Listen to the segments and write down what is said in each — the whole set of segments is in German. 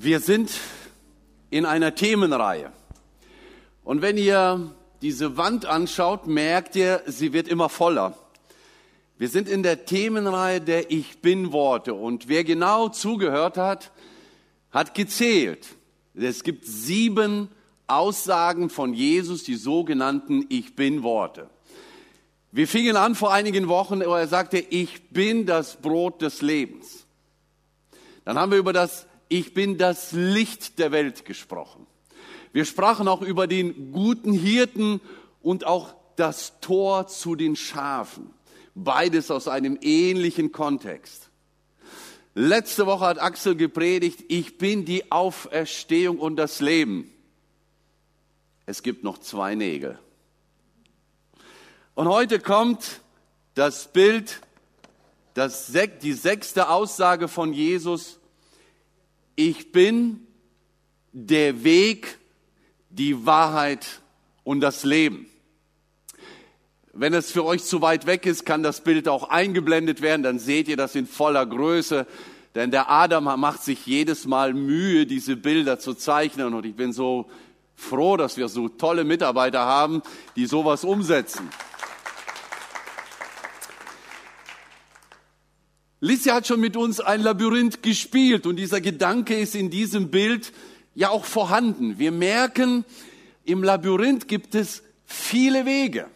Wir sind in einer Themenreihe. Und wenn ihr diese Wand anschaut, merkt ihr, sie wird immer voller. Wir sind in der Themenreihe der Ich bin Worte. Und wer genau zugehört hat, hat gezählt. Es gibt sieben Aussagen von Jesus, die sogenannten Ich bin Worte. Wir fingen an vor einigen Wochen, wo er sagte, ich bin das Brot des Lebens. Dann haben wir über das Ich bin das Licht der Welt gesprochen. Wir sprachen auch über den guten Hirten und auch das Tor zu den Schafen. Beides aus einem ähnlichen Kontext. Letzte Woche hat Axel gepredigt, ich bin die Auferstehung und das Leben. Es gibt noch zwei Nägel. Und heute kommt das Bild, das, die sechste Aussage von Jesus. Ich bin der Weg, die Wahrheit und das Leben. Wenn es für euch zu weit weg ist, kann das Bild auch eingeblendet werden, dann seht ihr das in voller Größe. Denn der Adam macht sich jedes Mal Mühe, diese Bilder zu zeichnen. Und ich bin so froh, dass wir so tolle Mitarbeiter haben, die sowas umsetzen. Licia hat schon mit uns ein Labyrinth gespielt und dieser Gedanke ist in diesem Bild ja auch vorhanden. Wir merken, im Labyrinth gibt es viele Wege.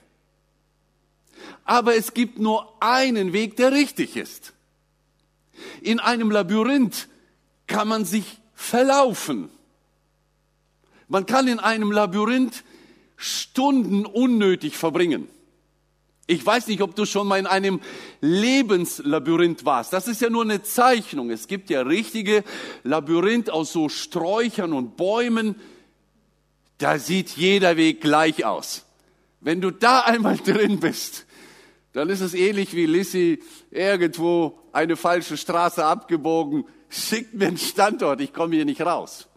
Aber es gibt nur einen Weg, der richtig ist. In einem Labyrinth kann man sich verlaufen. Man kann in einem Labyrinth Stunden unnötig verbringen. Ich weiß nicht, ob du schon mal in einem Lebenslabyrinth warst. Das ist ja nur eine Zeichnung. Es gibt ja richtige Labyrinth aus so Sträuchern und Bäumen. Da sieht jeder Weg gleich aus. Wenn du da einmal drin bist, dann ist es ähnlich wie Lissy irgendwo eine falsche Straße abgebogen. Schickt mir einen Standort, ich komme hier nicht raus.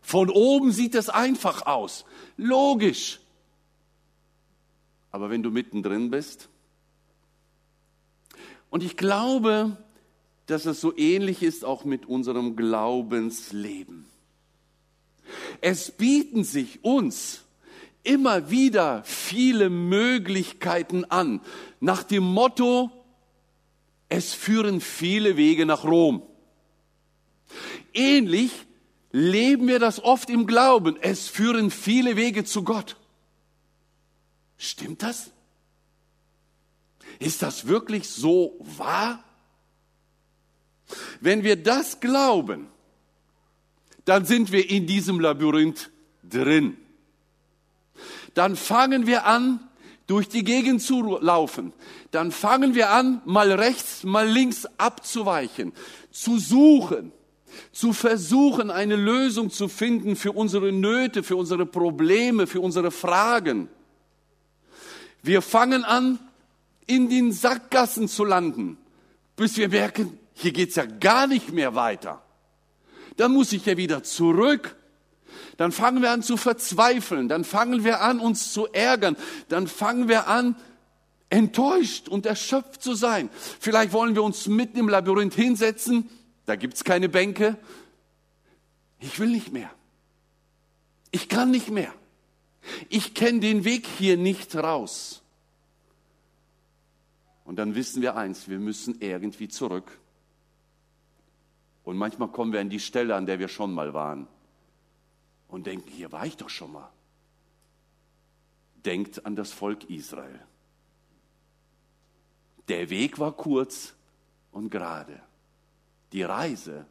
Von oben sieht es einfach aus. Logisch. Aber wenn du mittendrin bist, und ich glaube, dass es so ähnlich ist auch mit unserem Glaubensleben. Es bieten sich uns immer wieder viele Möglichkeiten an, nach dem Motto, es führen viele Wege nach Rom. Ähnlich leben wir das oft im Glauben, es führen viele Wege zu Gott. Stimmt das? Ist das wirklich so wahr? Wenn wir das glauben, dann sind wir in diesem Labyrinth drin. Dann fangen wir an, durch die Gegend zu laufen. Dann fangen wir an, mal rechts, mal links abzuweichen, zu suchen, zu versuchen, eine Lösung zu finden für unsere Nöte, für unsere Probleme, für unsere Fragen. Wir fangen an, in den Sackgassen zu landen, bis wir merken, hier geht's ja gar nicht mehr weiter. Dann muss ich ja wieder zurück. Dann fangen wir an zu verzweifeln. Dann fangen wir an, uns zu ärgern. Dann fangen wir an, enttäuscht und erschöpft zu sein. Vielleicht wollen wir uns mitten im Labyrinth hinsetzen. Da gibt's keine Bänke. Ich will nicht mehr. Ich kann nicht mehr. Ich kenne den Weg hier nicht raus. Und dann wissen wir eins, wir müssen irgendwie zurück. Und manchmal kommen wir an die Stelle, an der wir schon mal waren und denken, hier war ich doch schon mal. Denkt an das Volk Israel. Der Weg war kurz und gerade. Die Reise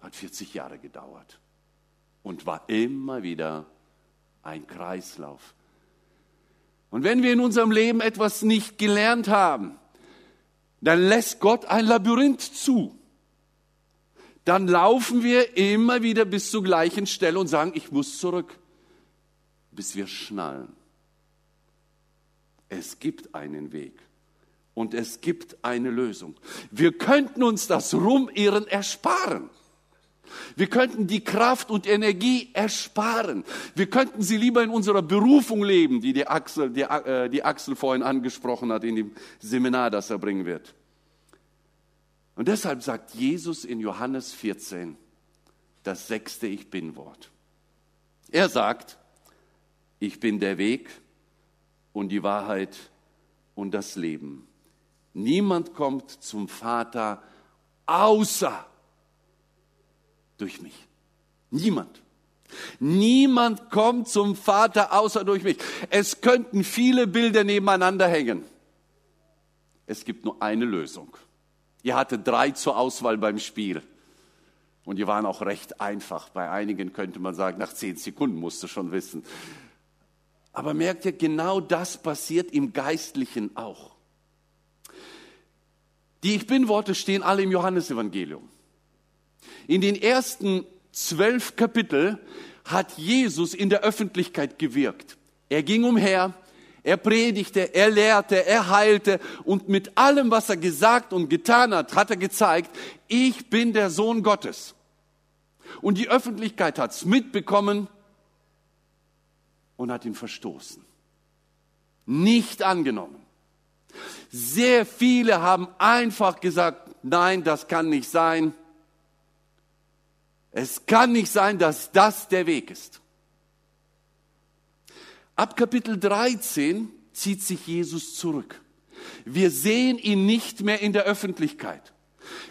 hat 40 Jahre gedauert und war immer wieder ein Kreislauf. Und wenn wir in unserem Leben etwas nicht gelernt haben, dann lässt Gott ein Labyrinth zu. Dann laufen wir immer wieder bis zur gleichen Stelle und sagen, ich muss zurück, bis wir schnallen. Es gibt einen Weg und es gibt eine Lösung. Wir könnten uns das Rumirren ersparen. Wir könnten die Kraft und Energie ersparen. Wir könnten sie lieber in unserer Berufung leben, die die Axel, die, äh, die Axel vorhin angesprochen hat in dem Seminar, das er bringen wird. Und deshalb sagt Jesus in Johannes 14, das sechste Ich bin-Wort. Er sagt, ich bin der Weg und die Wahrheit und das Leben. Niemand kommt zum Vater außer durch mich. Niemand. Niemand kommt zum Vater außer durch mich. Es könnten viele Bilder nebeneinander hängen. Es gibt nur eine Lösung. Ihr hattet drei zur Auswahl beim Spiel. Und die waren auch recht einfach. Bei einigen könnte man sagen, nach zehn Sekunden musst du schon wissen. Aber merkt ihr, genau das passiert im Geistlichen auch. Die Ich Bin-Worte stehen alle im Johannesevangelium. In den ersten zwölf Kapitel hat Jesus in der Öffentlichkeit gewirkt. Er ging umher, er predigte, er lehrte, er heilte und mit allem, was er gesagt und getan hat, hat er gezeigt, ich bin der Sohn Gottes. Und die Öffentlichkeit hat es mitbekommen und hat ihn verstoßen. Nicht angenommen. Sehr viele haben einfach gesagt, nein, das kann nicht sein. Es kann nicht sein, dass das der Weg ist. Ab Kapitel 13 zieht sich Jesus zurück. Wir sehen ihn nicht mehr in der Öffentlichkeit.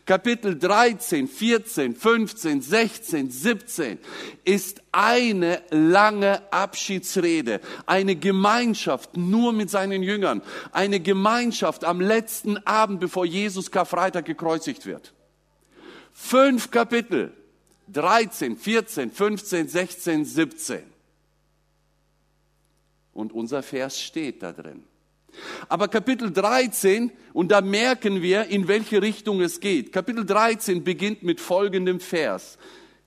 Kapitel 13, 14, 15, 16, 17 ist eine lange Abschiedsrede, eine Gemeinschaft nur mit seinen Jüngern, eine Gemeinschaft am letzten Abend, bevor Jesus Karfreitag gekreuzigt wird. Fünf Kapitel, 13, 14, 15, 16, 17. Und unser Vers steht da drin. Aber Kapitel 13, und da merken wir, in welche Richtung es geht. Kapitel 13 beginnt mit folgendem Vers.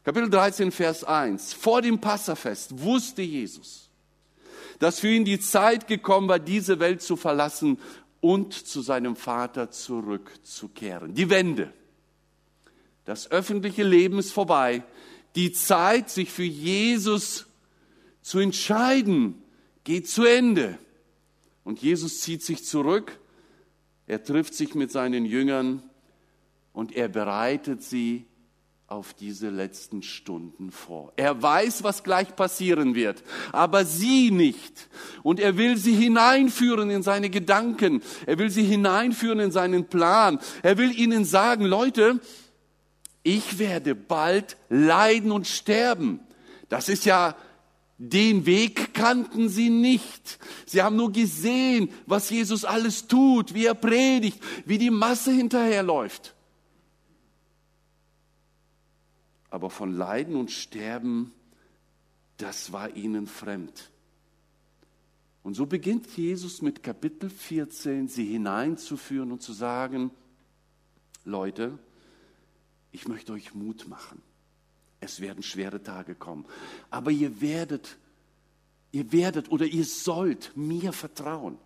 Kapitel 13, Vers 1. Vor dem Passafest wusste Jesus, dass für ihn die Zeit gekommen war, diese Welt zu verlassen und zu seinem Vater zurückzukehren. Die Wende. Das öffentliche Leben ist vorbei. Die Zeit, sich für Jesus zu entscheiden, geht zu Ende. Und Jesus zieht sich zurück, er trifft sich mit seinen Jüngern und er bereitet sie auf diese letzten Stunden vor. Er weiß, was gleich passieren wird, aber sie nicht. Und er will sie hineinführen in seine Gedanken. Er will sie hineinführen in seinen Plan. Er will ihnen sagen, Leute, ich werde bald leiden und sterben. Das ist ja den Weg kannten sie nicht. Sie haben nur gesehen, was Jesus alles tut, wie er predigt, wie die Masse hinterherläuft. Aber von Leiden und Sterben, das war ihnen fremd. Und so beginnt Jesus mit Kapitel 14, sie hineinzuführen und zu sagen, Leute, ich möchte euch Mut machen. Es werden schwere Tage kommen. Aber ihr werdet, ihr werdet oder ihr sollt mir vertrauen,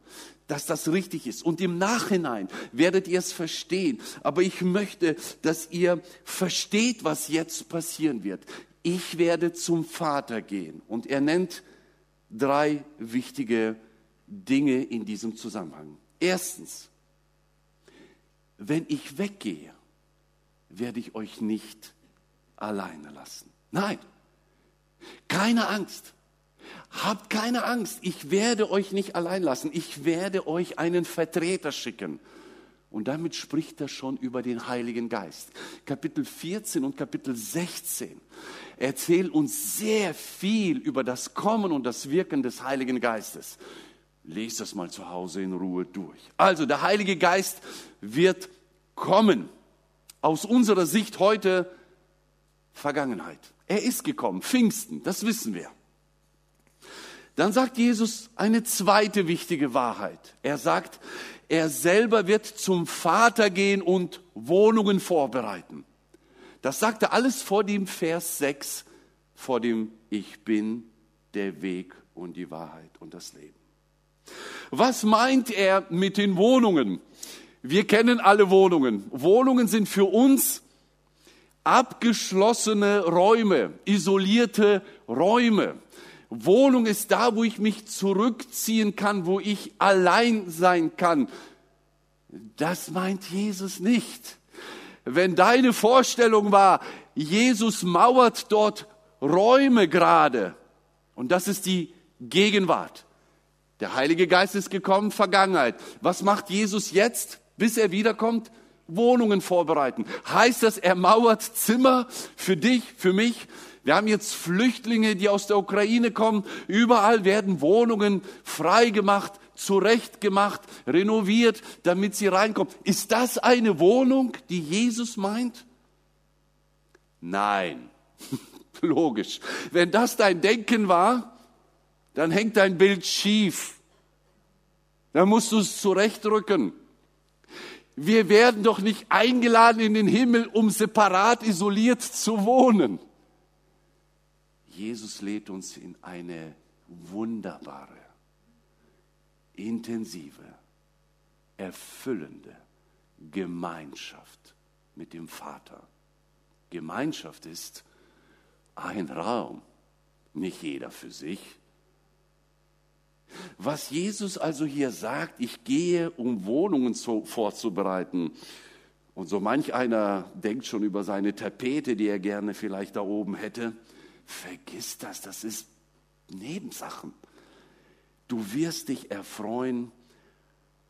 dass das richtig ist. Und im Nachhinein werdet ihr es verstehen. Aber ich möchte, dass ihr versteht, was jetzt passieren wird. Ich werde zum Vater gehen. Und er nennt drei wichtige Dinge in diesem Zusammenhang. Erstens, wenn ich weggehe, werde ich euch nicht alleine lassen. Nein, keine Angst. Habt keine Angst. Ich werde euch nicht allein lassen. Ich werde euch einen Vertreter schicken. Und damit spricht er schon über den Heiligen Geist. Kapitel 14 und Kapitel 16 erzählen uns sehr viel über das Kommen und das Wirken des Heiligen Geistes. Lest das mal zu Hause in Ruhe durch. Also der Heilige Geist wird kommen. Aus unserer Sicht heute Vergangenheit. Er ist gekommen, Pfingsten, das wissen wir. Dann sagt Jesus eine zweite wichtige Wahrheit. Er sagt, er selber wird zum Vater gehen und Wohnungen vorbereiten. Das sagt er alles vor dem Vers 6, vor dem Ich bin der Weg und die Wahrheit und das Leben. Was meint er mit den Wohnungen? Wir kennen alle Wohnungen. Wohnungen sind für uns abgeschlossene Räume, isolierte Räume. Wohnung ist da, wo ich mich zurückziehen kann, wo ich allein sein kann. Das meint Jesus nicht. Wenn deine Vorstellung war, Jesus mauert dort Räume gerade. Und das ist die Gegenwart. Der Heilige Geist ist gekommen, Vergangenheit. Was macht Jesus jetzt, bis er wiederkommt? Wohnungen vorbereiten. Heißt das, er mauert Zimmer für dich, für mich? Wir haben jetzt Flüchtlinge, die aus der Ukraine kommen. Überall werden Wohnungen freigemacht, zurechtgemacht, renoviert, damit sie reinkommen. Ist das eine Wohnung, die Jesus meint? Nein. Logisch. Wenn das dein Denken war, dann hängt dein Bild schief. Dann musst du es zurechtrücken. Wir werden doch nicht eingeladen in den Himmel, um separat isoliert zu wohnen. Jesus lädt uns in eine wunderbare, intensive, erfüllende Gemeinschaft mit dem Vater. Gemeinschaft ist ein Raum, nicht jeder für sich. Was Jesus also hier sagt, ich gehe, um Wohnungen zu, vorzubereiten. Und so manch einer denkt schon über seine Tapete, die er gerne vielleicht da oben hätte. Vergiss das, das ist Nebensachen. Du wirst dich erfreuen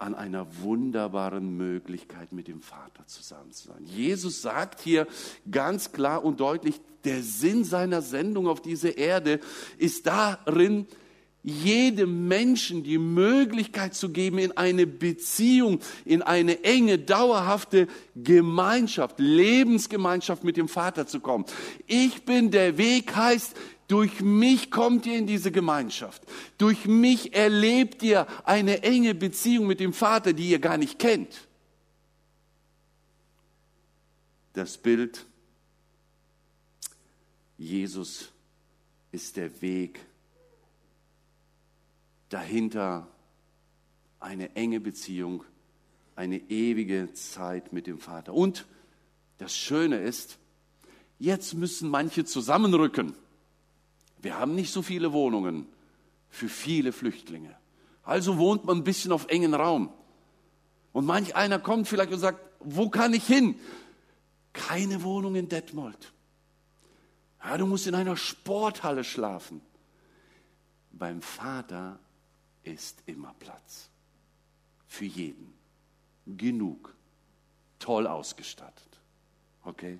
an einer wunderbaren Möglichkeit, mit dem Vater zusammen zu sein. Jesus sagt hier ganz klar und deutlich, der Sinn seiner Sendung auf dieser Erde ist darin, jedem Menschen die Möglichkeit zu geben, in eine Beziehung, in eine enge, dauerhafte Gemeinschaft, Lebensgemeinschaft mit dem Vater zu kommen. Ich bin der Weg heißt, durch mich kommt ihr in diese Gemeinschaft. Durch mich erlebt ihr eine enge Beziehung mit dem Vater, die ihr gar nicht kennt. Das Bild, Jesus ist der Weg. Dahinter eine enge Beziehung, eine ewige Zeit mit dem Vater. Und das Schöne ist, jetzt müssen manche zusammenrücken. Wir haben nicht so viele Wohnungen für viele Flüchtlinge. Also wohnt man ein bisschen auf engen Raum. Und manch einer kommt vielleicht und sagt, wo kann ich hin? Keine Wohnung in Detmold. Ja, du musst in einer Sporthalle schlafen. Beim Vater ist immer Platz. Für jeden. Genug. Toll ausgestattet. Okay?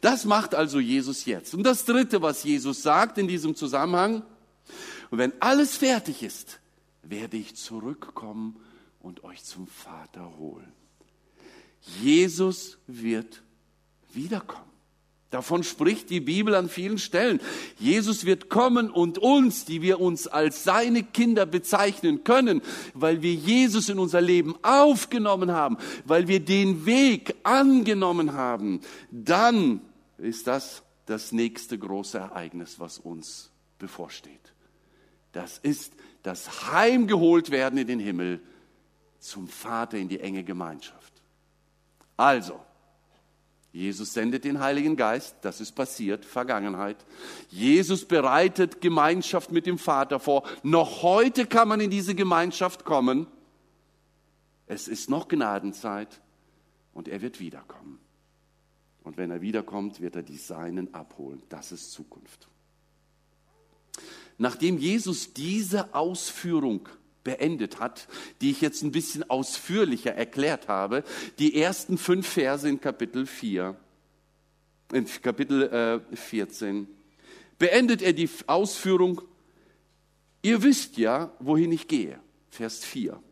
Das macht also Jesus jetzt. Und das Dritte, was Jesus sagt in diesem Zusammenhang, und wenn alles fertig ist, werde ich zurückkommen und euch zum Vater holen. Jesus wird wiederkommen. Davon spricht die Bibel an vielen Stellen. Jesus wird kommen und uns, die wir uns als seine Kinder bezeichnen können, weil wir Jesus in unser Leben aufgenommen haben, weil wir den Weg angenommen haben, dann ist das das nächste große Ereignis, was uns bevorsteht. Das ist das Heimgeholt werden in den Himmel zum Vater in die enge Gemeinschaft. Also, Jesus sendet den Heiligen Geist, das ist passiert, Vergangenheit. Jesus bereitet Gemeinschaft mit dem Vater vor. Noch heute kann man in diese Gemeinschaft kommen. Es ist noch Gnadenzeit und er wird wiederkommen. Und wenn er wiederkommt, wird er die Seinen abholen. Das ist Zukunft. Nachdem Jesus diese Ausführung beendet hat, die ich jetzt ein bisschen ausführlicher erklärt habe. Die ersten fünf Verse in Kapitel 4, in Kapitel äh, 14, beendet er die Ausführung, ihr wisst ja, wohin ich gehe. Vers 4.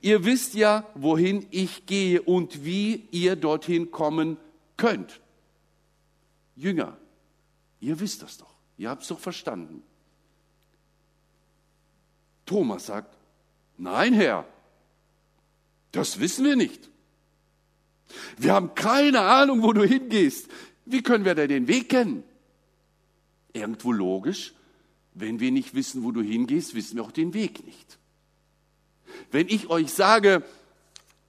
Ihr wisst ja, wohin ich gehe und wie ihr dorthin kommen könnt. Jünger, ihr wisst das doch. Ihr habt es doch verstanden. Thomas sagt, nein Herr, das wissen wir nicht. Wir haben keine Ahnung, wo du hingehst. Wie können wir da den Weg kennen? Irgendwo logisch, wenn wir nicht wissen, wo du hingehst, wissen wir auch den Weg nicht. Wenn ich euch sage,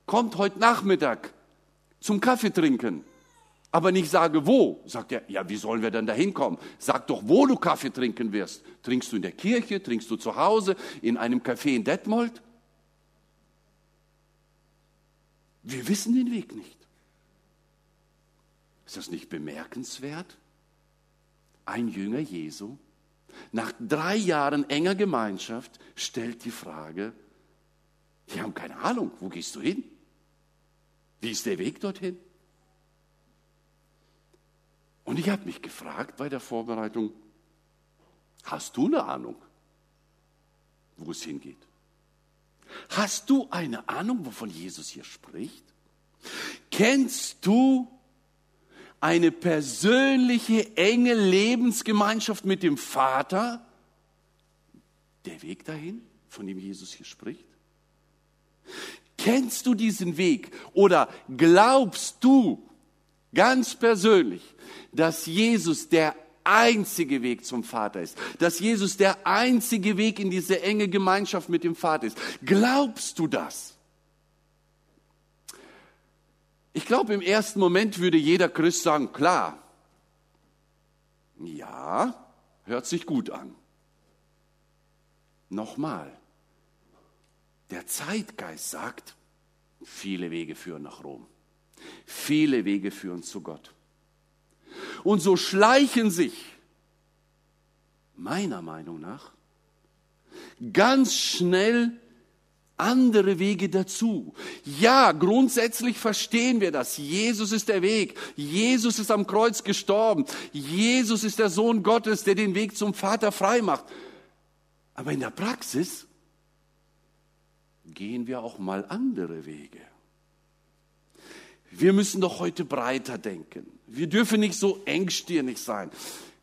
kommt heute Nachmittag zum Kaffee trinken, aber nicht sage wo, sagt er, ja, wie sollen wir denn da hinkommen? Sag doch, wo du Kaffee trinken wirst. Trinkst du in der Kirche, trinkst du zu Hause, in einem Café in Detmold? Wir wissen den Weg nicht. Ist das nicht bemerkenswert? Ein Jünger Jesu, nach drei Jahren enger Gemeinschaft, stellt die Frage, die haben keine Ahnung, wo gehst du hin? Wie ist der Weg dorthin? Und ich habe mich gefragt bei der Vorbereitung, hast du eine Ahnung, wo es hingeht? Hast du eine Ahnung, wovon Jesus hier spricht? Kennst du eine persönliche, enge Lebensgemeinschaft mit dem Vater? Der Weg dahin, von dem Jesus hier spricht? Kennst du diesen Weg oder glaubst du ganz persönlich, dass Jesus der einzige Weg zum Vater ist, dass Jesus der einzige Weg in diese enge Gemeinschaft mit dem Vater ist? Glaubst du das? Ich glaube, im ersten Moment würde jeder Christ sagen, klar, ja, hört sich gut an. Nochmal, der Zeitgeist sagt, viele Wege führen nach Rom. Viele Wege führen zu Gott. Und so schleichen sich, meiner Meinung nach, ganz schnell andere Wege dazu. Ja, grundsätzlich verstehen wir das. Jesus ist der Weg. Jesus ist am Kreuz gestorben. Jesus ist der Sohn Gottes, der den Weg zum Vater frei macht. Aber in der Praxis gehen wir auch mal andere Wege. Wir müssen doch heute breiter denken. Wir dürfen nicht so engstirnig sein.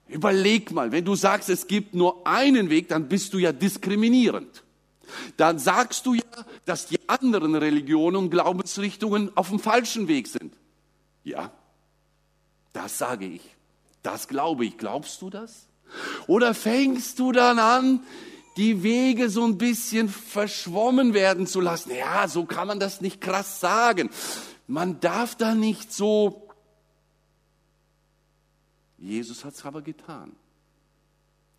Überleg mal, wenn du sagst, es gibt nur einen Weg, dann bist du ja diskriminierend. Dann sagst du ja, dass die anderen Religionen und Glaubensrichtungen auf dem falschen Weg sind. Ja, das sage ich. Das glaube ich. Glaubst du das? Oder fängst du dann an, die Wege so ein bisschen verschwommen werden zu lassen. Ja, so kann man das nicht krass sagen. Man darf da nicht so. Jesus hat es aber getan.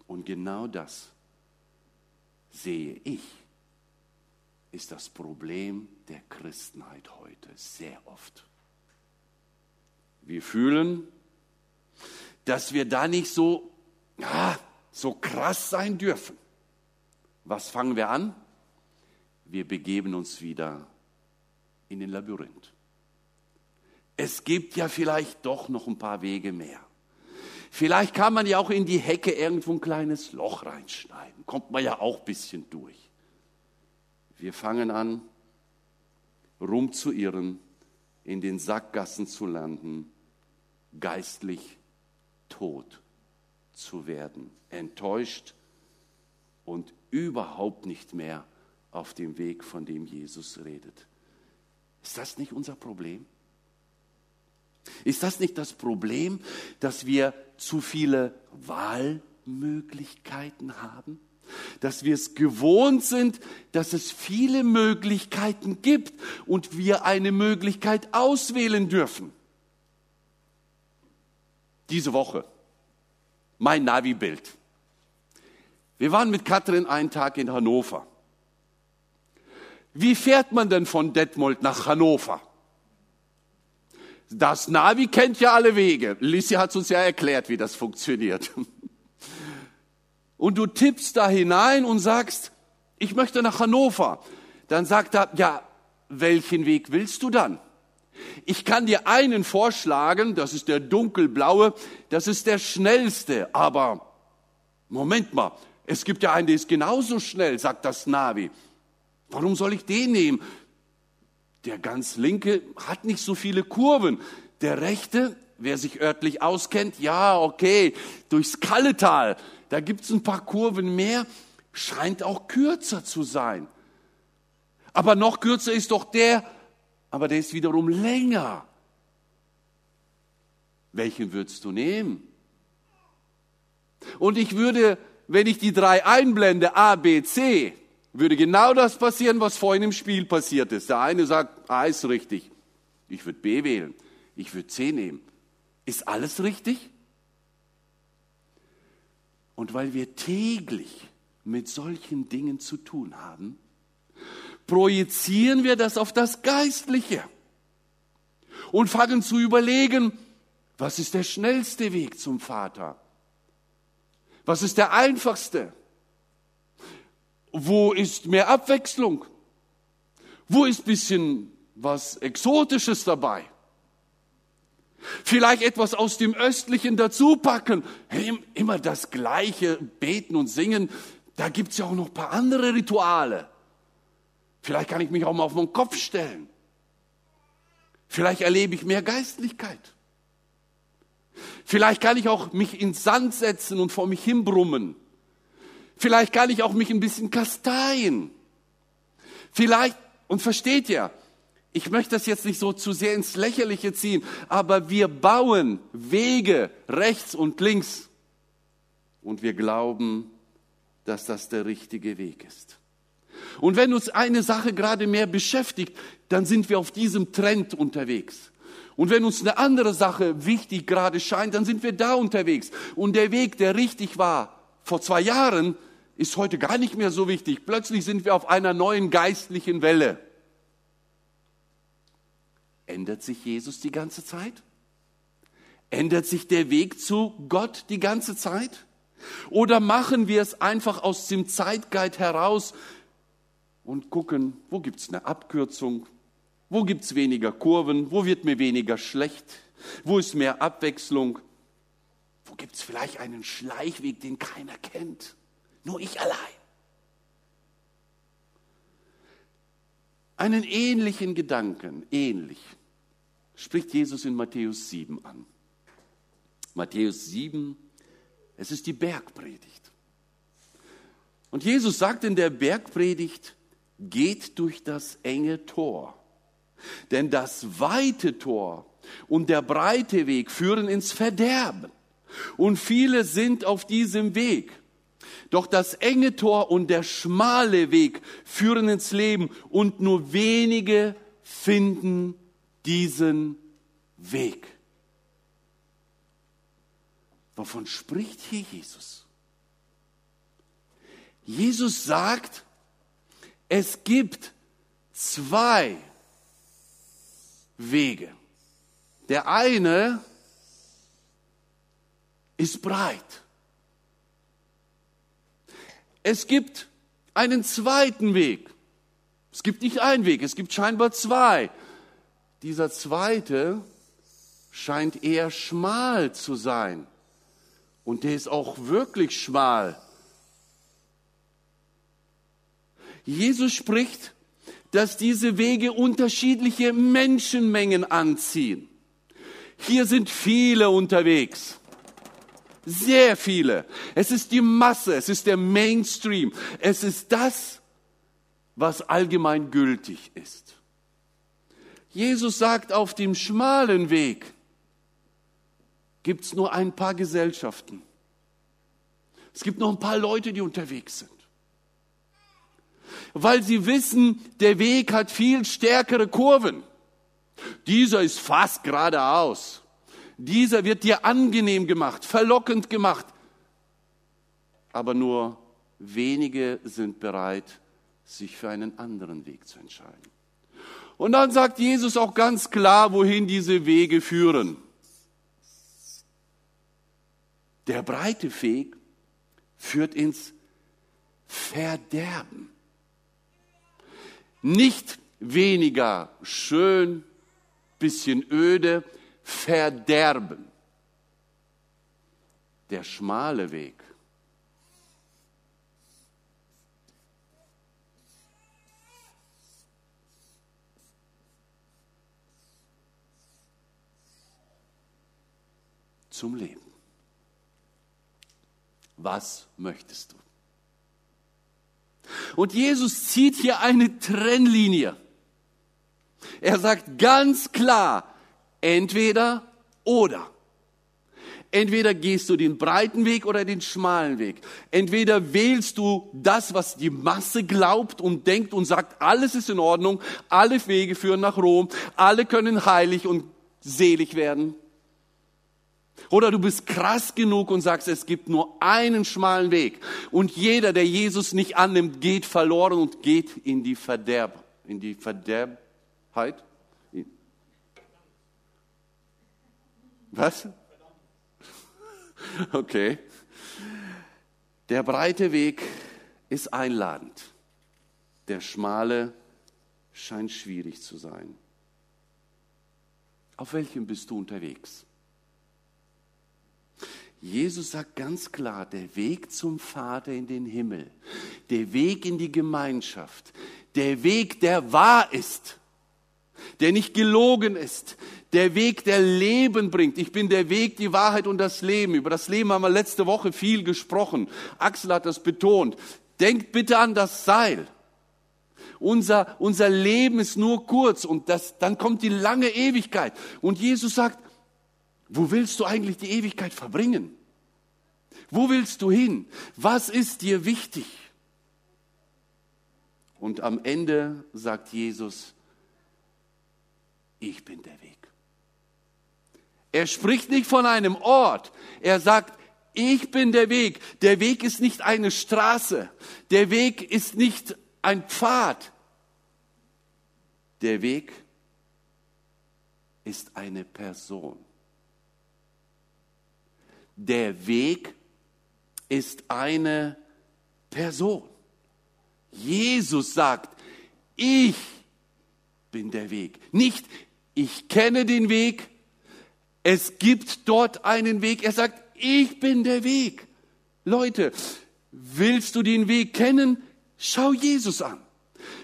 Und genau das sehe ich, ist das Problem der Christenheit heute sehr oft. Wir fühlen, dass wir da nicht so, ja, so krass sein dürfen. Was fangen wir an? Wir begeben uns wieder in den Labyrinth. Es gibt ja vielleicht doch noch ein paar Wege mehr. Vielleicht kann man ja auch in die Hecke irgendwo ein kleines Loch reinschneiden. Kommt man ja auch ein bisschen durch. Wir fangen an, rumzuirren, in den Sackgassen zu landen, geistlich tot zu werden, enttäuscht und überhaupt nicht mehr auf dem Weg, von dem Jesus redet. Ist das nicht unser Problem? Ist das nicht das Problem, dass wir zu viele Wahlmöglichkeiten haben? Dass wir es gewohnt sind, dass es viele Möglichkeiten gibt und wir eine Möglichkeit auswählen dürfen. Diese Woche mein Navi-Bild. Wir waren mit Katrin einen Tag in Hannover. Wie fährt man denn von Detmold nach Hannover? Das Navi kennt ja alle Wege. Lissi hat uns ja erklärt, wie das funktioniert. Und du tippst da hinein und sagst, ich möchte nach Hannover. Dann sagt er, ja, welchen Weg willst du dann? Ich kann dir einen vorschlagen, das ist der dunkelblaue, das ist der schnellste, aber Moment mal, es gibt ja einen, der ist genauso schnell, sagt das Navi. Warum soll ich den nehmen? Der ganz linke hat nicht so viele Kurven. Der rechte, wer sich örtlich auskennt, ja, okay, durchs Kalletal, da gibt's ein paar Kurven mehr, scheint auch kürzer zu sein. Aber noch kürzer ist doch der, aber der ist wiederum länger. Welchen würdest du nehmen? Und ich würde wenn ich die drei einblende, A, B, C, würde genau das passieren, was vorhin im Spiel passiert ist. Der eine sagt, A ist richtig. Ich würde B wählen. Ich würde C nehmen. Ist alles richtig? Und weil wir täglich mit solchen Dingen zu tun haben, projizieren wir das auf das Geistliche und fangen zu überlegen, Was ist der schnellste Weg zum Vater? Was ist der einfachste? Wo ist mehr Abwechslung? Wo ist bisschen was Exotisches dabei? Vielleicht etwas aus dem Östlichen dazu packen. Immer das Gleiche, beten und singen. Da gibt's ja auch noch paar andere Rituale. Vielleicht kann ich mich auch mal auf meinen Kopf stellen. Vielleicht erlebe ich mehr Geistlichkeit. Vielleicht kann ich auch mich ins Sand setzen und vor mich hinbrummen. Vielleicht kann ich auch mich ein bisschen kasteien. Vielleicht, und versteht ihr, ich möchte das jetzt nicht so zu sehr ins Lächerliche ziehen, aber wir bauen Wege rechts und links und wir glauben, dass das der richtige Weg ist. Und wenn uns eine Sache gerade mehr beschäftigt, dann sind wir auf diesem Trend unterwegs. Und wenn uns eine andere Sache wichtig gerade scheint, dann sind wir da unterwegs. Und der Weg, der richtig war vor zwei Jahren, ist heute gar nicht mehr so wichtig. Plötzlich sind wir auf einer neuen geistlichen Welle. Ändert sich Jesus die ganze Zeit? Ändert sich der Weg zu Gott die ganze Zeit? Oder machen wir es einfach aus dem Zeitgeist heraus und gucken, wo gibt es eine Abkürzung, wo gibt es weniger Kurven, wo wird mir weniger schlecht, wo ist mehr Abwechslung, wo gibt es vielleicht einen Schleichweg, den keiner kennt, nur ich allein. Einen ähnlichen Gedanken, ähnlich, spricht Jesus in Matthäus 7 an. Matthäus 7, es ist die Bergpredigt. Und Jesus sagt in der Bergpredigt, geht durch das enge Tor. Denn das weite Tor und der breite Weg führen ins Verderben. Und viele sind auf diesem Weg. Doch das enge Tor und der schmale Weg führen ins Leben und nur wenige finden diesen Weg. Wovon spricht hier Jesus? Jesus sagt, es gibt zwei Wege. Der eine ist breit. Es gibt einen zweiten Weg. Es gibt nicht einen Weg, es gibt scheinbar zwei. Dieser zweite scheint eher schmal zu sein. Und der ist auch wirklich schmal. Jesus spricht, dass diese Wege unterschiedliche Menschenmengen anziehen. Hier sind viele unterwegs. Sehr viele. Es ist die Masse, es ist der Mainstream. Es ist das, was allgemein gültig ist. Jesus sagt, auf dem schmalen Weg gibt es nur ein paar Gesellschaften. Es gibt noch ein paar Leute, die unterwegs sind. Weil sie wissen, der Weg hat viel stärkere Kurven. Dieser ist fast geradeaus. Dieser wird dir angenehm gemacht, verlockend gemacht. Aber nur wenige sind bereit, sich für einen anderen Weg zu entscheiden. Und dann sagt Jesus auch ganz klar, wohin diese Wege führen. Der breite Weg führt ins Verderben. Nicht weniger schön, bisschen öde, Verderben. Der schmale Weg. Zum Leben. Was möchtest du? Und Jesus zieht hier eine Trennlinie. Er sagt ganz klar, entweder oder. Entweder gehst du den breiten Weg oder den schmalen Weg. Entweder wählst du das, was die Masse glaubt und denkt und sagt, alles ist in Ordnung, alle Wege führen nach Rom, alle können heilig und selig werden. Oder du bist krass genug und sagst, es gibt nur einen schmalen Weg. Und jeder, der Jesus nicht annimmt, geht verloren und geht in die Verderb, in die Verderbheit. Was? Okay. Der breite Weg ist einladend. Der schmale scheint schwierig zu sein. Auf welchem bist du unterwegs? Jesus sagt ganz klar, der Weg zum Vater in den Himmel, der Weg in die Gemeinschaft, der Weg, der wahr ist, der nicht gelogen ist, der Weg, der Leben bringt. Ich bin der Weg, die Wahrheit und das Leben. Über das Leben haben wir letzte Woche viel gesprochen. Axel hat das betont. Denkt bitte an das Seil. Unser, unser Leben ist nur kurz und das, dann kommt die lange Ewigkeit. Und Jesus sagt, wo willst du eigentlich die Ewigkeit verbringen? Wo willst du hin? Was ist dir wichtig? Und am Ende sagt Jesus, ich bin der Weg. Er spricht nicht von einem Ort, er sagt, ich bin der Weg. Der Weg ist nicht eine Straße, der Weg ist nicht ein Pfad. Der Weg ist eine Person. Der Weg ist eine Person. Jesus sagt, ich bin der Weg. Nicht, ich kenne den Weg, es gibt dort einen Weg. Er sagt, ich bin der Weg. Leute, willst du den Weg kennen? Schau Jesus an.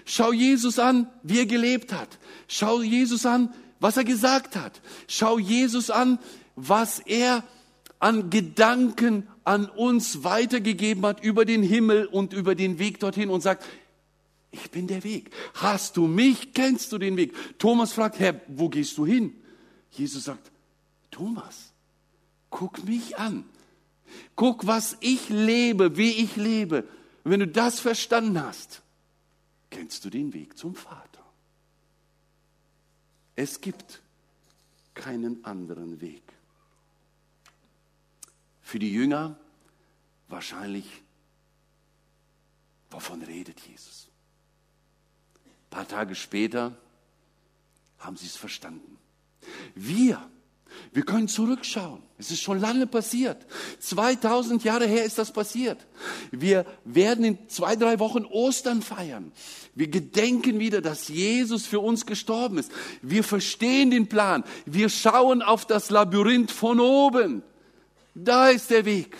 Schau Jesus an, wie er gelebt hat. Schau Jesus an, was er gesagt hat. Schau Jesus an, was er an Gedanken an uns weitergegeben hat über den Himmel und über den Weg dorthin und sagt, ich bin der Weg. Hast du mich, kennst du den Weg? Thomas fragt, Herr, wo gehst du hin? Jesus sagt, Thomas, guck mich an. Guck, was ich lebe, wie ich lebe. Und wenn du das verstanden hast, kennst du den Weg zum Vater. Es gibt keinen anderen Weg. Für die Jünger wahrscheinlich, wovon redet Jesus? Ein paar Tage später haben sie es verstanden. Wir wir können zurückschauen. Es ist schon lange passiert. 2000 Jahre her ist das passiert. Wir werden in zwei, drei Wochen Ostern feiern. Wir gedenken wieder, dass Jesus für uns gestorben ist. Wir verstehen den Plan. Wir schauen auf das Labyrinth von oben. Da ist der Weg.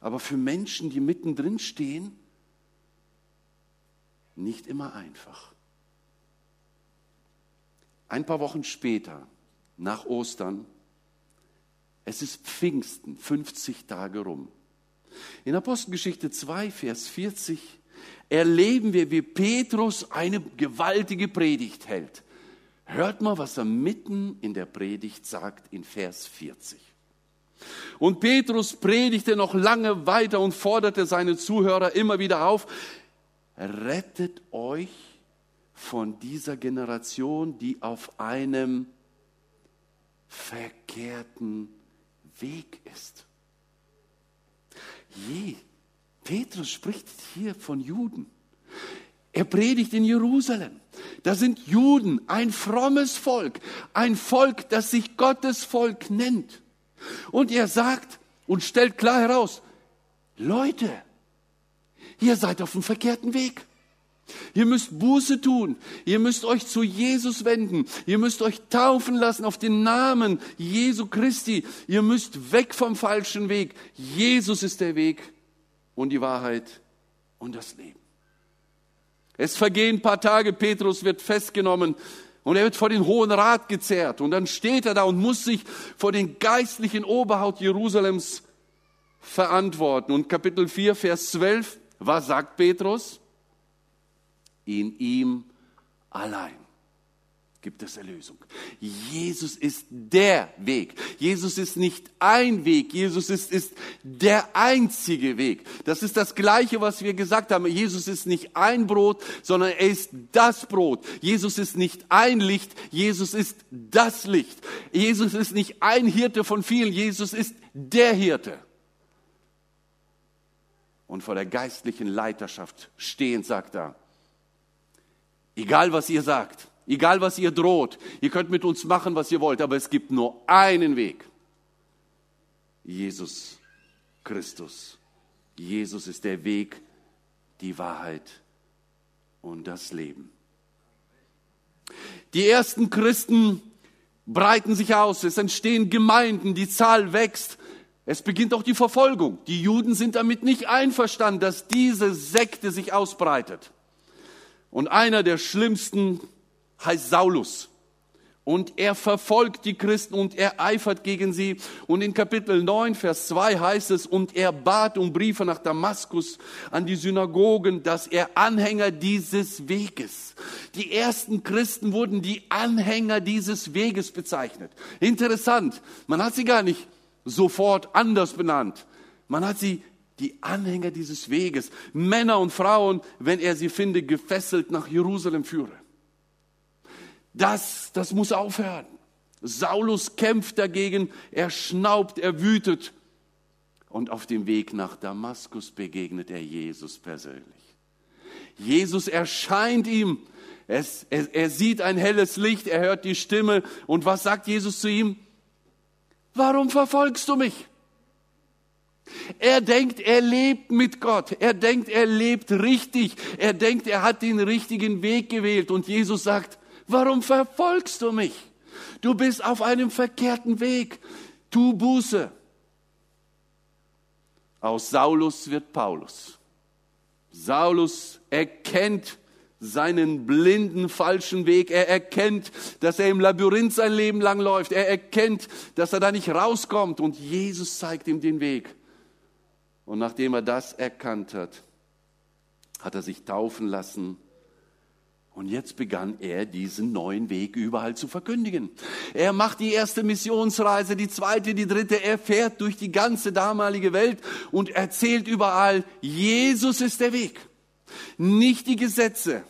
Aber für Menschen, die mittendrin stehen, nicht immer einfach. Ein paar Wochen später nach Ostern. Es ist Pfingsten, 50 Tage rum. In Apostelgeschichte 2, Vers 40 erleben wir, wie Petrus eine gewaltige Predigt hält. Hört mal, was er mitten in der Predigt sagt in Vers 40. Und Petrus predigte noch lange weiter und forderte seine Zuhörer immer wieder auf, rettet euch von dieser Generation, die auf einem verkehrten Weg ist. Je, Petrus spricht hier von Juden. Er predigt in Jerusalem. Da sind Juden, ein frommes Volk, ein Volk, das sich Gottes Volk nennt. Und er sagt und stellt klar heraus, Leute, ihr seid auf dem verkehrten Weg. Ihr müsst Buße tun. Ihr müsst euch zu Jesus wenden. Ihr müsst euch taufen lassen auf den Namen Jesu Christi. Ihr müsst weg vom falschen Weg. Jesus ist der Weg und die Wahrheit und das Leben. Es vergehen ein paar Tage, Petrus wird festgenommen und er wird vor den Hohen Rat gezerrt. Und dann steht er da und muss sich vor den geistlichen Oberhaupt Jerusalems verantworten. Und Kapitel 4, Vers 12, was sagt Petrus? In ihm allein gibt es Erlösung. Jesus ist der Weg. Jesus ist nicht ein Weg. Jesus ist, ist der einzige Weg. Das ist das Gleiche, was wir gesagt haben. Jesus ist nicht ein Brot, sondern er ist das Brot. Jesus ist nicht ein Licht. Jesus ist das Licht. Jesus ist nicht ein Hirte von vielen. Jesus ist der Hirte. Und vor der geistlichen Leiterschaft stehend sagt er, Egal was ihr sagt, egal was ihr droht, ihr könnt mit uns machen, was ihr wollt, aber es gibt nur einen Weg. Jesus Christus. Jesus ist der Weg, die Wahrheit und das Leben. Die ersten Christen breiten sich aus, es entstehen Gemeinden, die Zahl wächst. Es beginnt auch die Verfolgung. Die Juden sind damit nicht einverstanden, dass diese Sekte sich ausbreitet. Und einer der schlimmsten heißt Saulus und er verfolgt die Christen und er eifert gegen sie. Und in Kapitel 9, Vers 2 heißt es, und er bat um Briefe nach Damaskus an die Synagogen, dass er Anhänger dieses Weges. Die ersten Christen wurden die Anhänger dieses Weges bezeichnet. Interessant, man hat sie gar nicht sofort anders benannt. Man hat sie die Anhänger dieses Weges, Männer und Frauen, wenn er sie finde, gefesselt nach Jerusalem führe. Das, das muss aufhören. Saulus kämpft dagegen, er schnaubt, er wütet. Und auf dem Weg nach Damaskus begegnet er Jesus persönlich. Jesus erscheint ihm. Es, er, er sieht ein helles Licht, er hört die Stimme. Und was sagt Jesus zu ihm? Warum verfolgst du mich? Er denkt, er lebt mit Gott. Er denkt, er lebt richtig. Er denkt, er hat den richtigen Weg gewählt. Und Jesus sagt, Warum verfolgst du mich? Du bist auf einem verkehrten Weg. Tu Buße. Aus Saulus wird Paulus. Saulus erkennt seinen blinden, falschen Weg. Er erkennt, dass er im Labyrinth sein Leben lang läuft. Er erkennt, dass er da nicht rauskommt. Und Jesus zeigt ihm den Weg. Und nachdem er das erkannt hat, hat er sich taufen lassen und jetzt begann er diesen neuen Weg überall zu verkündigen. Er macht die erste Missionsreise, die zweite, die dritte. Er fährt durch die ganze damalige Welt und erzählt überall, Jesus ist der Weg. Nicht die Gesetze,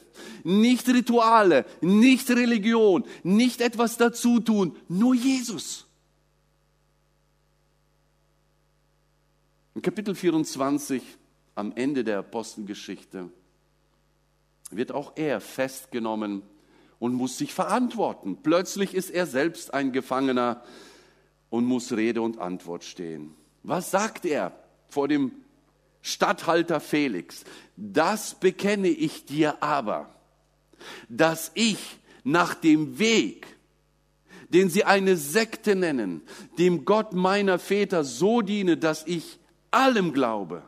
nicht Rituale, nicht Religion, nicht etwas dazu tun, nur Jesus. In Kapitel 24, am Ende der Apostelgeschichte, wird auch er festgenommen und muss sich verantworten. Plötzlich ist er selbst ein Gefangener und muss Rede und Antwort stehen. Was sagt er vor dem Statthalter Felix? Das bekenne ich dir aber, dass ich nach dem Weg, den sie eine Sekte nennen, dem Gott meiner Väter so diene, dass ich allem glaube,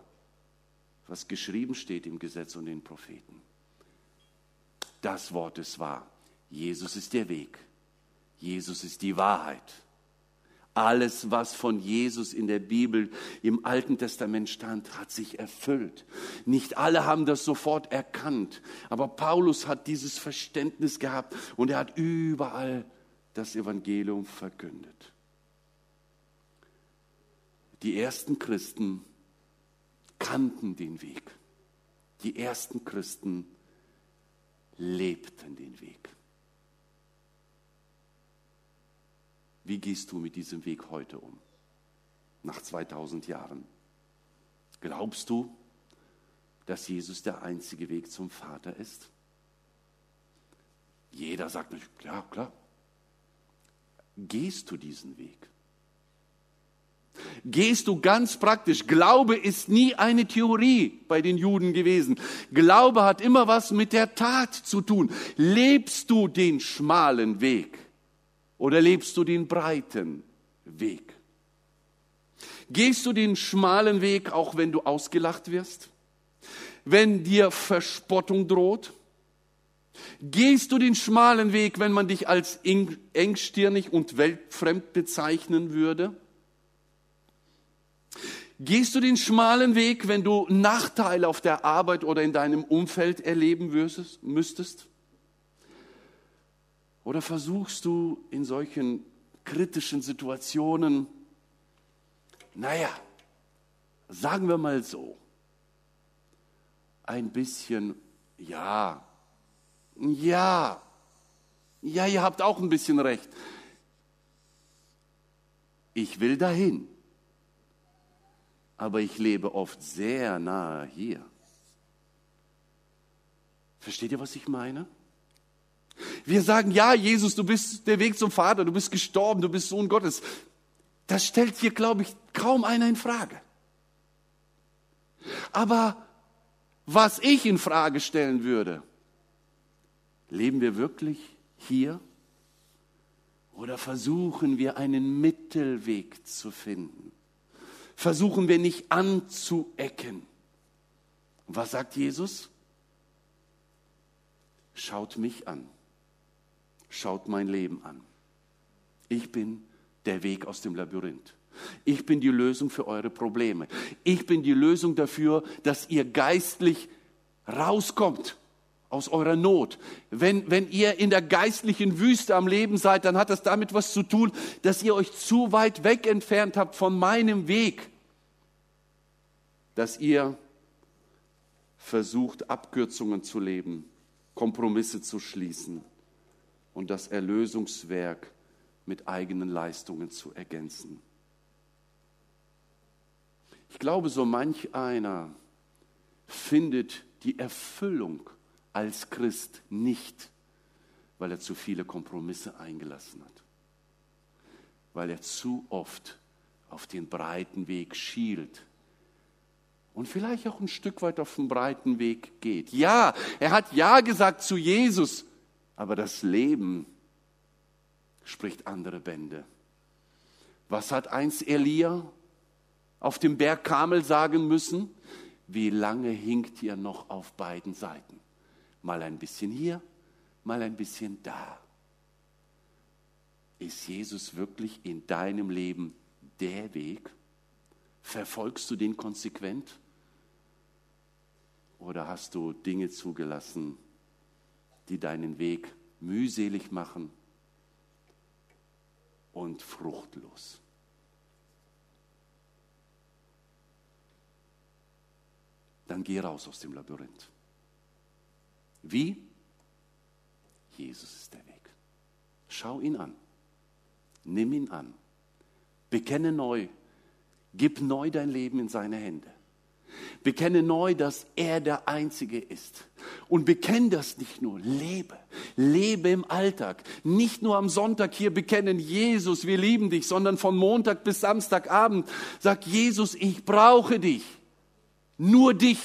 was geschrieben steht im Gesetz und den Propheten das Wort ist wahr. Jesus ist der Weg. Jesus ist die Wahrheit. Alles, was von Jesus in der Bibel im Alten Testament stand, hat sich erfüllt. Nicht alle haben das sofort erkannt, aber Paulus hat dieses Verständnis gehabt und er hat überall das Evangelium verkündet. Die ersten Christen kannten den Weg. Die ersten Christen lebten den Weg. Wie gehst du mit diesem Weg heute um? Nach 2000 Jahren. Glaubst du, dass Jesus der einzige Weg zum Vater ist? Jeder sagt natürlich, klar, klar. Gehst du diesen Weg? Gehst du ganz praktisch. Glaube ist nie eine Theorie bei den Juden gewesen. Glaube hat immer was mit der Tat zu tun. Lebst du den schmalen Weg oder lebst du den breiten Weg? Gehst du den schmalen Weg, auch wenn du ausgelacht wirst? Wenn dir Verspottung droht? Gehst du den schmalen Weg, wenn man dich als engstirnig und weltfremd bezeichnen würde? Gehst du den schmalen Weg, wenn du Nachteile auf der Arbeit oder in deinem Umfeld erleben müsstest? Oder versuchst du in solchen kritischen Situationen, naja, sagen wir mal so, ein bisschen, ja, ja, ja, ihr habt auch ein bisschen recht. Ich will dahin aber ich lebe oft sehr nahe hier. Versteht ihr, was ich meine? Wir sagen, ja, Jesus, du bist der Weg zum Vater, du bist gestorben, du bist Sohn Gottes. Das stellt hier, glaube ich, kaum einer in Frage. Aber was ich in Frage stellen würde, leben wir wirklich hier oder versuchen wir einen Mittelweg zu finden? Versuchen wir nicht anzuecken? Was sagt Jesus? Schaut mich an. Schaut mein Leben an. Ich bin der Weg aus dem Labyrinth. Ich bin die Lösung für eure Probleme. Ich bin die Lösung dafür, dass ihr geistlich rauskommt aus eurer Not. Wenn, wenn ihr in der geistlichen Wüste am Leben seid, dann hat das damit was zu tun, dass ihr euch zu weit weg entfernt habt von meinem Weg, dass ihr versucht, Abkürzungen zu leben, Kompromisse zu schließen und das Erlösungswerk mit eigenen Leistungen zu ergänzen. Ich glaube, so manch einer findet die Erfüllung als Christ nicht, weil er zu viele Kompromisse eingelassen hat, weil er zu oft auf den breiten Weg schielt und vielleicht auch ein Stück weit auf den breiten Weg geht. Ja, er hat Ja gesagt zu Jesus, aber das Leben spricht andere Bände. Was hat einst Elia auf dem Berg Kamel sagen müssen? Wie lange hinkt ihr noch auf beiden Seiten? Mal ein bisschen hier, mal ein bisschen da. Ist Jesus wirklich in deinem Leben der Weg? Verfolgst du den konsequent? Oder hast du Dinge zugelassen, die deinen Weg mühselig machen und fruchtlos? Dann geh raus aus dem Labyrinth. Wie? Jesus ist der Weg. Schau ihn an. Nimm ihn an. Bekenne neu. Gib neu dein Leben in seine Hände. Bekenne neu, dass er der Einzige ist. Und bekenne das nicht nur, lebe. Lebe im Alltag. Nicht nur am Sonntag hier bekennen, Jesus, wir lieben dich, sondern von Montag bis Samstagabend sag Jesus, ich brauche dich. Nur dich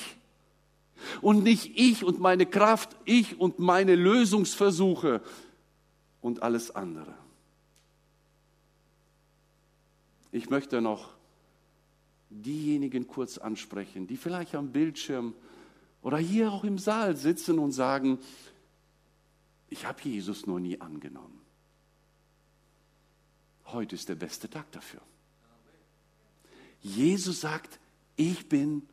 und nicht ich und meine Kraft, ich und meine Lösungsversuche und alles andere. Ich möchte noch diejenigen kurz ansprechen, die vielleicht am Bildschirm oder hier auch im Saal sitzen und sagen, ich habe Jesus noch nie angenommen. Heute ist der beste Tag dafür. Jesus sagt, ich bin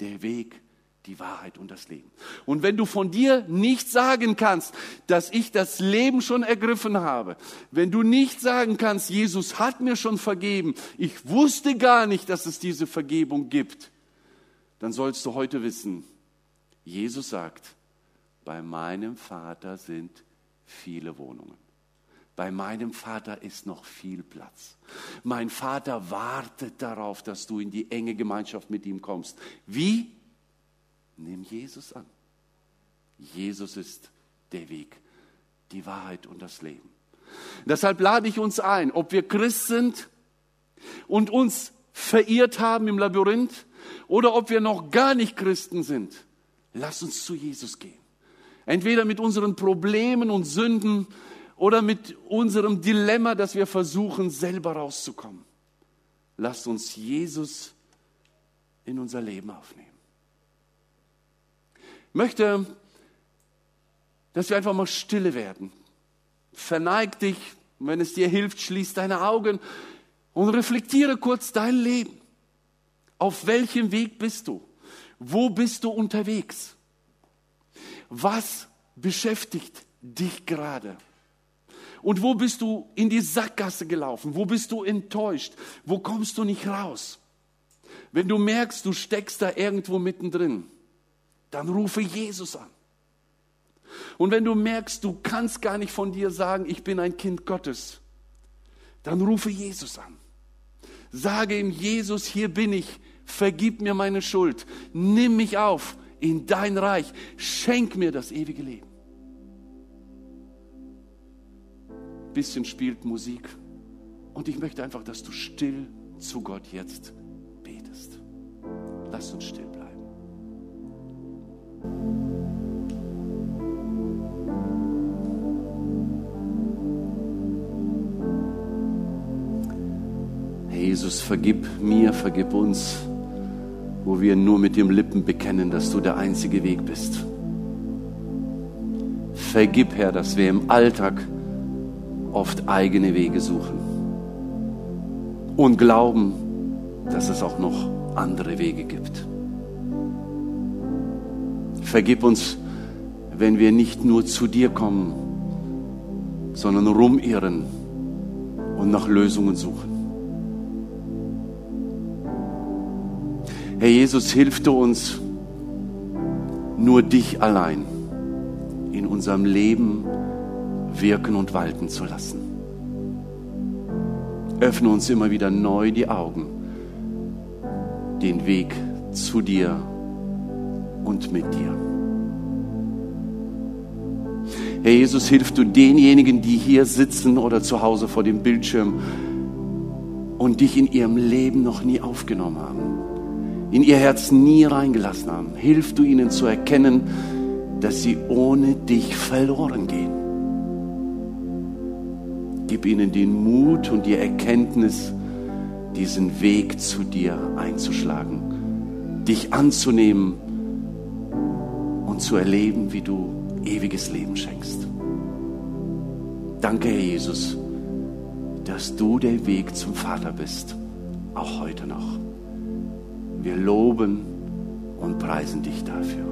der Weg, die Wahrheit und das Leben. Und wenn du von dir nicht sagen kannst, dass ich das Leben schon ergriffen habe, wenn du nicht sagen kannst, Jesus hat mir schon vergeben, ich wusste gar nicht, dass es diese Vergebung gibt, dann sollst du heute wissen, Jesus sagt, bei meinem Vater sind viele Wohnungen. Bei meinem Vater ist noch viel Platz. Mein Vater wartet darauf, dass du in die enge Gemeinschaft mit ihm kommst. Wie? Nimm Jesus an. Jesus ist der Weg, die Wahrheit und das Leben. Deshalb lade ich uns ein, ob wir Christ sind und uns verirrt haben im Labyrinth oder ob wir noch gar nicht Christen sind. Lass uns zu Jesus gehen. Entweder mit unseren Problemen und Sünden oder mit unserem Dilemma, dass wir versuchen, selber rauszukommen. Lasst uns Jesus in unser Leben aufnehmen möchte, dass wir einfach mal stille werden. Verneig dich, wenn es dir hilft, schließ deine Augen und reflektiere kurz dein Leben. Auf welchem Weg bist du? Wo bist du unterwegs? Was beschäftigt dich gerade? Und wo bist du in die Sackgasse gelaufen? Wo bist du enttäuscht? Wo kommst du nicht raus? Wenn du merkst, du steckst da irgendwo mittendrin, dann rufe Jesus an. Und wenn du merkst, du kannst gar nicht von dir sagen, ich bin ein Kind Gottes, dann rufe Jesus an. Sage ihm, Jesus, hier bin ich, vergib mir meine Schuld, nimm mich auf in dein Reich, schenk mir das ewige Leben. bisschen spielt Musik. Und ich möchte einfach, dass du still zu Gott jetzt betest. Lass uns still bleiben. Jesus, vergib mir, vergib uns, wo wir nur mit den Lippen bekennen, dass du der einzige Weg bist. Vergib, Herr, dass wir im Alltag oft eigene Wege suchen und glauben, dass es auch noch andere Wege gibt. Vergib uns, wenn wir nicht nur zu dir kommen, sondern rumirren und nach Lösungen suchen. Herr Jesus, hilf du uns, nur dich allein in unserem Leben wirken und walten zu lassen. Öffne uns immer wieder neu die Augen, den Weg zu dir und mit dir. Herr Jesus, hilf du denjenigen, die hier sitzen oder zu Hause vor dem Bildschirm und dich in ihrem Leben noch nie aufgenommen haben in ihr Herz nie reingelassen haben. Hilf du ihnen zu erkennen, dass sie ohne dich verloren gehen. Gib ihnen den Mut und die Erkenntnis, diesen Weg zu dir einzuschlagen, dich anzunehmen zu erleben, wie du ewiges Leben schenkst. Danke, Herr Jesus, dass du der Weg zum Vater bist, auch heute noch. Wir loben und preisen dich dafür.